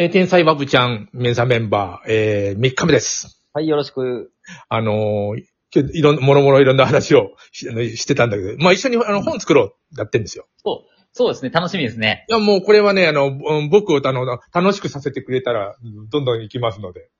えー天才バブちゃん、メンサメンバー、えー、3日目です。はい、よろしく。あのー今日いろんな、もろもろいろんな話をしあのしてたんだけど、まあ一緒にあの本作ろう、やってんですよ。そう、そうですね、楽しみですね。いや、もうこれはね、あの、うん僕をあの、楽しくさせてくれたら、うんどんどん行きますので。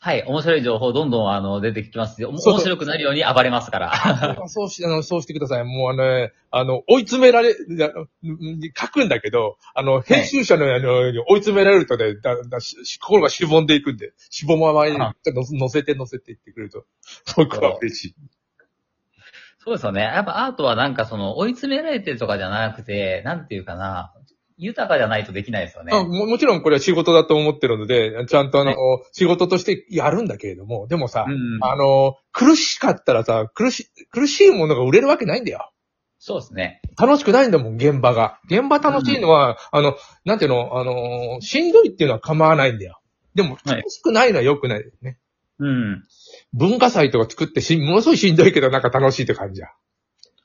はい、面白い情報どんどんあの出てきますよ。面そうそう白くなるように暴れますから。そうし、あの、そうしてください。もうあのね、あの、追い詰められ、だうん書くんだけど、あの、編集者の、あの、追い詰められるとね、だだし心がしぼんでいくんで、しぼままにあちょっと乗せて乗せていってくれると、僕は嬉しい。そうですよね。やっぱアートはなんかその追い詰められてるとかじゃなくて、なんていうかな、豊かじゃないとできないですよね。あももちろんこれは仕事だと思ってるので、ちゃんとあの、はい仕事としてやるんだけれども、でもさ、うん。あの、苦しかったらさ、苦し、苦しいものが売れるわけないんだよ。そうですね。楽しくないんだもん、現場が。現場楽しいのは、あの、なんていうの、あの、しんどいっていうのは構わないんだよ。でも、はい楽しくないのは良くないよね。うん。文化祭とか作ってし、ものすごいしんどいけどなんか楽しいって感じじゃん。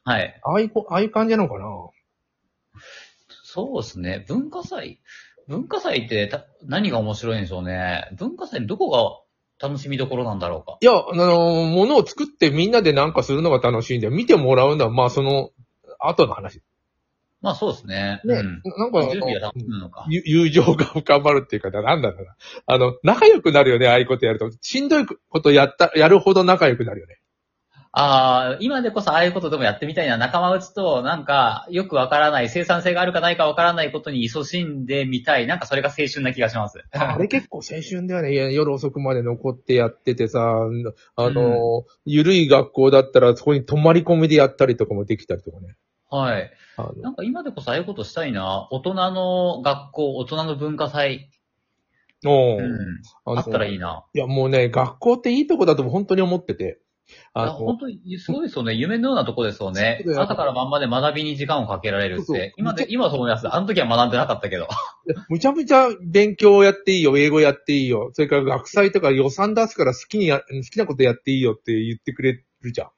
はい。ああいうこ、ああいう感じなのかなそうですね。文化祭？文化祭ってた何が面白いんでしょうね。文化祭のどこが楽しみどころなんだろうか。いや、あの、ものを作ってみんなでなんかするのが楽しいんだよ。見てもらうのは、まあその、後の話。まあそうですね。ね、うん。なんか準備は楽しむのか。ゆ友情が深まるっていうか、なんだろうな。あの、仲良くなるよね、ああいうことやると。しんどいことやった、やるほど仲良くなるよね。ああ、今でこそああいうことでもやってみたいな仲間内と、なんか、よくわからない、生産性があるかないかわからないことに勤しんでみたい。なんかそれが青春な気がします。あれ結構青春だよね。夜遅くまで残ってやっててさ、あの、ゆるい学校だったらそこに泊まり込みでやったりとかもできたりとかね。はい。なんか今でこそああいうことしたいな。大人の学校、大人の文化祭。おーうん。あったらいいな。いや、もうね、学校っていいとこだと本当に思ってて。あ本当に、すごいですよね。夢のようなとこですよねそうだ。よ朝から晩まで学びに時間をかけられるっそうそうて。今で、今はそう思います。あの時は学んでなかったけど。むちゃむちゃ勉強をやっていいよ、英語やっていいよ。それから学祭とか予算出すから好きにや、好きなことやっていいよって言ってくれるじゃん。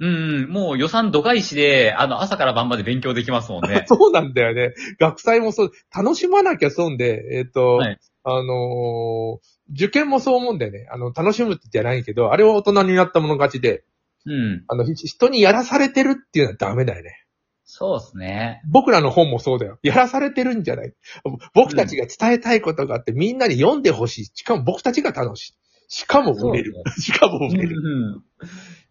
うん、もう予算度外視で、あの、朝から晩まで勉強できますもんね。そうなんだよね。学祭もそう、楽しまなきゃ損で、えっ、と、はいあのー受験もそう思うんだよね。あの、楽しむってじゃないけど、あれは大人になったもの勝ちで、うん。あの、ひ人にやらされてるっていうのはダメだよね。そうですね。僕らの本もそうだよ。やらされてるんじゃない。僕たちが伝えたいことがあって、みんなに読んでほしい。しかも僕たちが楽しい。しかも売れる。しかも売れる。うん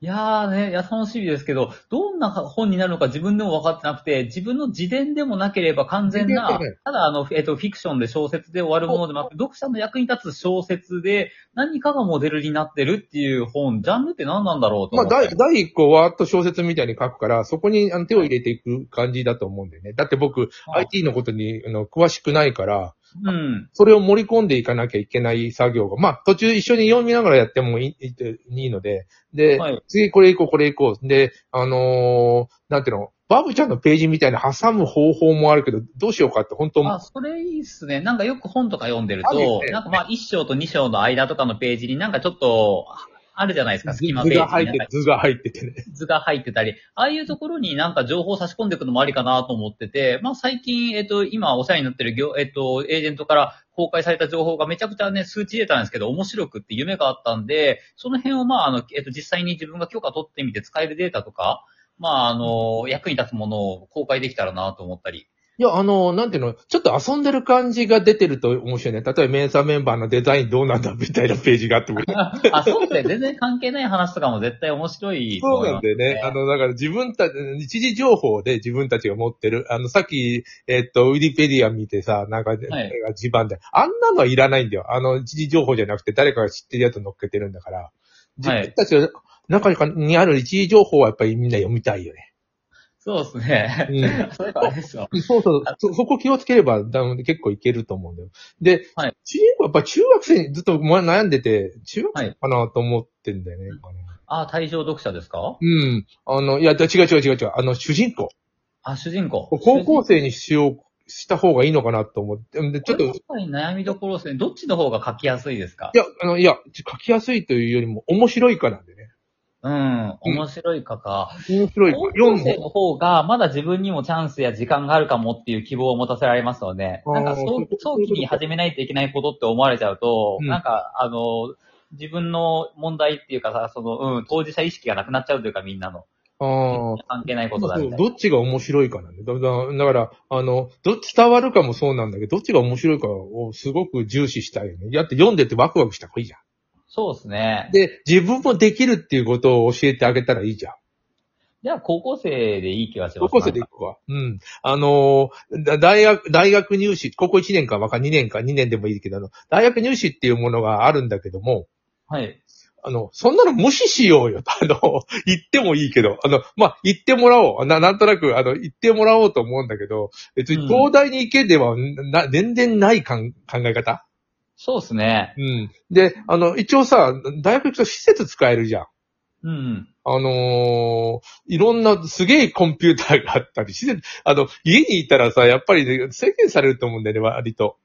いやーね、いや、楽しみですけど、どんな本になるのか自分でも分かってなくて、自分の自伝でもなければ完全なただあの、えっと、フィクションで小説で終わるものでもなく、読者の役に立つ小説で何かがモデルになってるっていう本、ジャンルって何なんだろうとまあ。第、第一個はーっと小説みたいに書くから、そこにあの手を入れていく感じだと思うんだよね。だって僕、はい IT のことにあの詳しくないから、うん。それを盛り込んでいかなきゃいけない作業が、まあ、途中一緒に読みながらやってもいいいいいので、で、はい次これ行こう、これ行こう。で、あのーなんていうの、バブちゃんのページみたいな挟む方法もあるけど、どうしようかって本当あ、それいいっすね。なんかよく本とか読んでると、ねなんかまあ一章と二章の間とかのページになんかちょっと、あるじゃないですか、図隙間ページにが入って図が入っててね。図が入ってたり、ああいうところになんか情報を差し込んでいくのもありかなと思ってて、まあ最近、えっと、今お世話になってる業、えっと、エージェントから公開された情報がめちゃくちゃね、数値出たんですけど、面白くって夢があったんで、その辺をまあ、あの、えっと、実際に自分が許可取ってみて使えるデータとか、まあ、あの、役に立つものを公開できたらなと思ったり。いや、あの、なんていうの、ちょっと遊んでる感じが出てると面白いね。例えば、メンサーメンバーのデザインどうなんだみたいなページがあってもいい。あ、そうで。全然関係ない話とかも絶対面白いとそうなんだよね。あの、だから自分たち、一時情報で自分たちが持ってる。あの、さっき、えっと、ウィリペディア見てさ、なんか、誰が地盤で、あんなのはいらないんだよ。あの、一時情報じゃなくて誰かが知ってるやつ乗っけてるんだから。自分たちの中にある一時情報はやっぱりみんな読みたいよね。そうですね。うん。それからあれですよ。そうそう。そ、そこ気をつければ、だ結構いけると思うんだよ。で、はい主人公はやっぱ中学生にずっと悩んでて、中学生かなと思ってんだよね。あ、対象読者ですか？うん。あの、いや、違う違う違う違う。あの、主人公。あ、主人公。高校生にしよう、した方がいいのかなと思って。で、ちょっと、悩みどころですね。どっちの方が書きやすいですか？や、あの、いや、書きやすいというよりも面白いかなんでね。うん、面白いかか。面白い。高読んで。校生の方が、まだ自分にもチャンスや時間があるかもっていう希望を持たせられますので、なんか早早期に始めないといけないことって思われちゃうと、うんなんか、あの、自分の問題っていうかさ、その、うん、当事者意識がなくなっちゃうというか、みんなの。ああ。関係ないことだみたいな。どっちが面白いかなんで。だから、あの、ど、伝わるかもそうなんだけど、どっちが面白いかをすごく重視したいよね。やって読んでてワクワクした方がいいじゃそうですねん。。で、自分もできるっていうことを教えてあげたらいいじゃん。じゃあ、高校生でいい気がします。高校生で行くわ。うん。あのーだ大学、大学入試、高校1年かわか2年か2年でもいいけど、あの、大学入試っていうものがあるんだけども、はい。あの、そんなの無視しようよ。あの、言ってもいいけど、あの、まあ、言ってもらおう。な、なんとなく、あの、言ってもらおうと思うんだけど、別に東大に行けでは、な、全然ないかん考え方そうですね。うん。で、あの、一応さ、大学行くと施設使えるじゃん。うん。あのーいろんなすげえコンピューターがあったり、施設、あの、家にいたらさ、やっぱりね、制限されると思うんだよね、割と。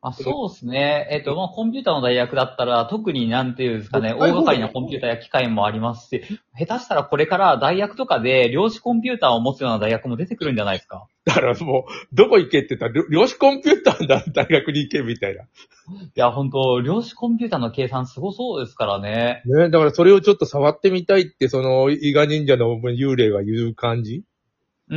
あ、そうですね。えっと、まあ、コンピューターの大学だったら、特になんていうんですかね、大はい掛かりなコンピューターや機械もありますし、下手したらこれから大学とかで量子コンピューターを持つような大学も出てくるんじゃないですか。だからもう、どこ行けって言ったら、量量子コンピューターの大学に行けみたいな。いや、本当量子コンピューターの計算すごそうですからね。ね、だからそれをちょっと触ってみたいって、その、伊賀神社の幽霊が言う感じ？うー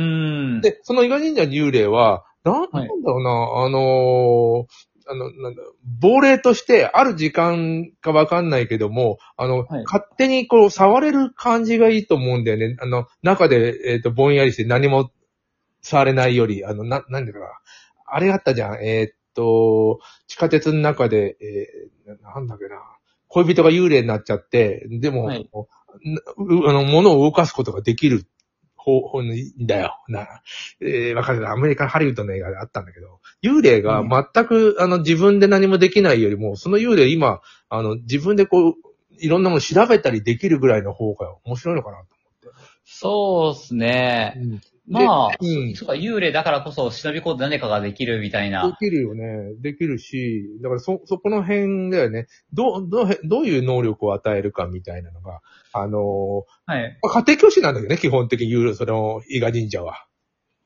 ん。で、その伊賀神社の幽霊は、なん、なんだろうな、あのーあの、なんだ、亡霊として、ある時間かわかんないけども、あの、はい勝手にこう、触れる感じがいいと思うんだよね。あの、中で、えっ、と、ぼんやりして何も触れないより、あの、な、なんだかな。あれあったじゃん。えっ、と、地下鉄の中で、えーななんだっけな。恋人が幽霊になっちゃって、でも、はいあの、物を動かすことができる方法にだよ。な、えーわかるな。アメリカンハリウッドの映画であったんだけど、幽霊が全く、あの、自分で何もできないよりも、その幽霊今、あの、自分でこう、いろんなもの調べたりできるぐらいの方が面白いのかなとそうですね。思って。まあ、うんそうか、幽霊だからこそ忍び込んで何かができるみたいでな。きるよね。できるし、だからそ、そこの辺だよね。どう、どう、どういう能力を与えるかみたいなのが、あのはい。ーまあ家庭教師なんだけどね、基本的に言う、その、伊賀神社は。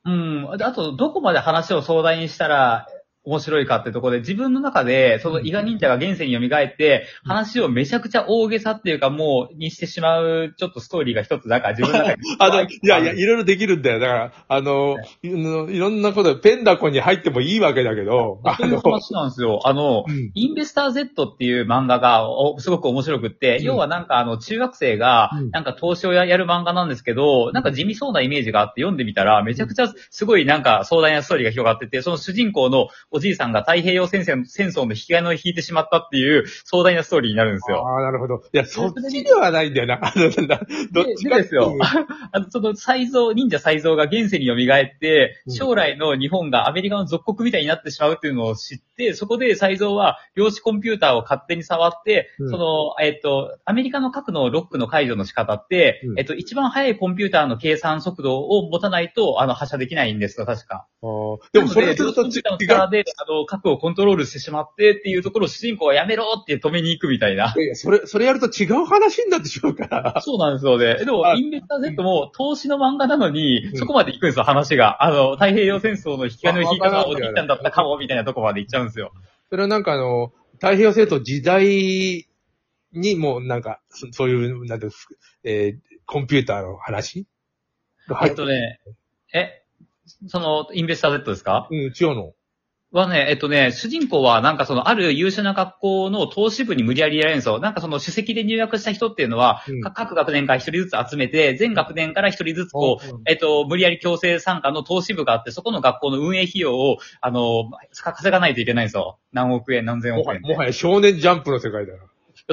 うん。あと、どこまで話を壮大にしたら面白いかってところで、自分の中で、その伊賀忍者が現世に蘇って、話をめちゃくちゃ大げさっていうか、もう、にしてしまう、ちょっとストーリーが一つ、なんか自分の中で。あの、いやいや、いろいろできるんだよ。だから、あの、いいろんなこと、ペンダコに入ってもいいわけだけど、あのそういう、話なんですよ。あの、うんインベスター Z っていう漫画がおすごく面白くって、うん要はなんかあの中学生がうんなんか投資をややる漫画なんですけど、なんか地味そうなイメージがあって読んでみたらめちゃくちゃすごいなんか壮大なストーリーが広がってて、その主人公のおじいさんが太平洋戦争戦争の引き金を引いてしまったっていう壮大なストーリーになるんですよ。ああ、なるほど。いや、そっちではないんだよな。どっちかでですよ。あの、その才蔵、忍者才蔵が現世に蘇って、うん将来の日本がアメリカの属国みたいになってしまうっていうのを知って、そこで才蔵は量子コンピューターを勝手に触って、うんその、えっと、アメリカの核のロックの解除の仕方って、うんえっと、一番速いコンピューターの計算速度を持たないと、あの、発射できないんですよ、確か。でもそれちょっと違う。力で、あの、核をコントロールしてしまってっていうところを主人公はやめろって止めに行くみたいな。いやいや、それ、それやると違う話になってしまうから。そうなんですよね。でもあ、インベスター Z も投資の漫画なのにう、んそこまで行くんですよ、話が。あの、太平洋戦争の引き金を引いたのはあおじいちゃんだったかも、みたいなとこまで行っちゃうんですよ。それはなんかあの、太平洋戦争時代にもうなんか、そそういう、なんていうんですかえーコンピューターの話えっとね、え、その、インベスター Z ですか？うん、違うの。はね、えっとね、主人公はなんかその、ある優秀な学校の投資部に無理やり入れられるんですよ。なんかその、首席で入学した人っていうのは、うんか各学年から一人ずつ集めて、全学年から一人ずつこう、うんえっと、無理やり強制参加の投資部があって、そこの学校の運営費用を、あの、稼がないといけないんですよ。何億円、何千億円。もはや、もはや少年ジャンプの世界だな。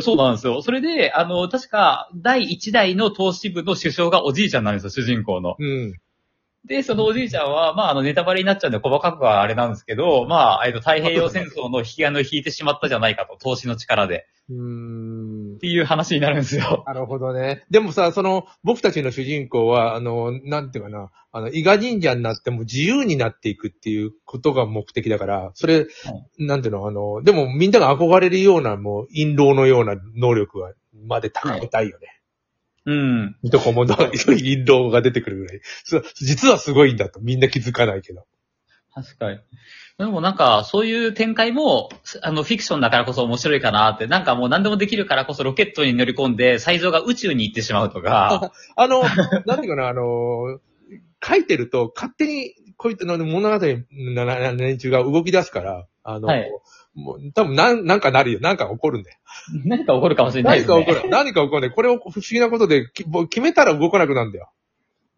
そうなんですよ。それで、あの、確か、第一代の投資部の首相がおじいちゃんなんですよ、主人公の。うん。で、そのおじいちゃんは、まあ、あの、ネタバレになっちゃうんで、細かくはあれなんですけど、まあ、えっと、太平洋戦争の引き金を引いてしまったじゃないかと、投資の力で。うーんっ。ていう話になるんですよ。なるほどね。でもさ、その、僕たちの主人公は、あの、なんていうかな、あの、伊賀神社になっても自由になっていくっていうことが目的だから、それ、なんていうの、あの、でもみんなが憧れるような、もう、陰謀のような能力は、まで高めたいよね。うん。水戸黄門の印籠が出てくるぐらい。実はすごいんだとみんな気づかないけど。確かに。でもなんか、そういう展開も、あの、フィクションだからこそ面白いかなって、なんかもう何でもできるからこそロケットに乗り込んで、才蔵が宇宙に行ってしまうとか、あの、なんていうかな、あの、書いてると勝手にこういったの物語のな連中が動き出すから、あの、はいもう多分なん、なんかなるよ。なんか起こるんだよ。何か起こるかもしれないですね。何か起こる。何か起こるね。これを不思議なことで、き決めたら動かなくなるんだよ。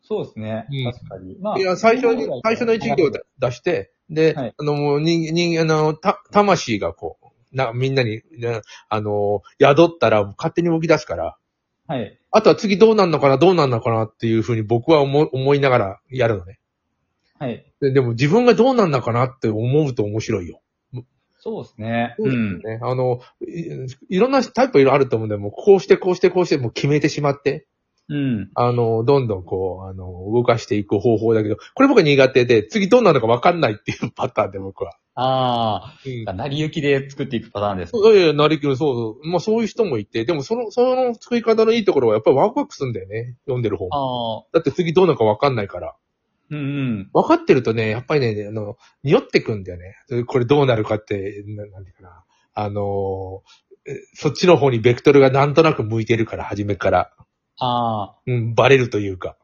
そうですね。うん確かに。まいや、最初に、最初の一行を出出して、で、はいあの、もう人、人、あの、た、魂がこう、な、みんなに、なあの、宿ったら勝手に動き出すから、はい。あとは次どうなんのかな、どうなんのかなっていうふうに僕は思い思いながらやるのね。はい。ででも自分がどうなんのかなって思うと面白いよ。そうですね。そうですよね。あの、いいろんなタイプいろいろあると思うんで、もうこうしてこうしてこうしてもう決めてしまって、うん。あの、どんどんこう、あの、動かしていく方法だけど、これ僕は苦手で、次どうなるのかわかんないっていうパターンで僕は。あうんあ、成り行きで作っていくパターンですね。そういやいや、なりきる、そうそう。まあそういう人もいて、でもその、その作り方のいいところはやっぱりワクワクするんだよね。読んでる方も。ああ、だって次どうなるかわかんないから。うんうん。分かってるとね、やっぱりね、あの、匂ってくんだよね。これどうなるかって、ななんていうかな。あのー、えそっちの方にベクトルがなんとなく向いてるから、初めから。ああ、うん、バレるというか。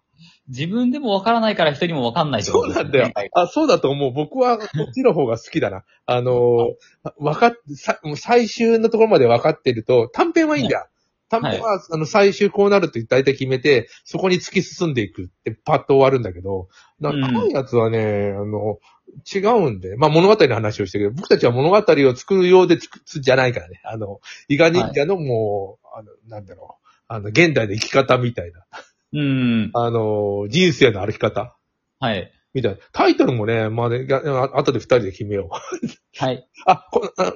自分でもわからないから人にもわかんないってこそうとですねなんだよ。あ、そうだと思う。僕はこっちの方が好きだな。あのー、わかっ、さ、もう最終のところまで分かってると、短編はいいんだよ。短編は、あの、最終こうなるって大体決めて、そこに突き進んでいくってパッと終わるんだけど、なうん長いやつはね、あの、違うんで、まあ物語の話をしてるけど、僕たちは物語を作るようで作るじゃないからね。あの、伊賀忍者のもう、あの、なんだろう、あの、現代の生き方みたいな、うん。あの、人生の歩き方はい。みたいな。タイトルもね、まあね、があ後で二人で決めよう。はい。あ、こあ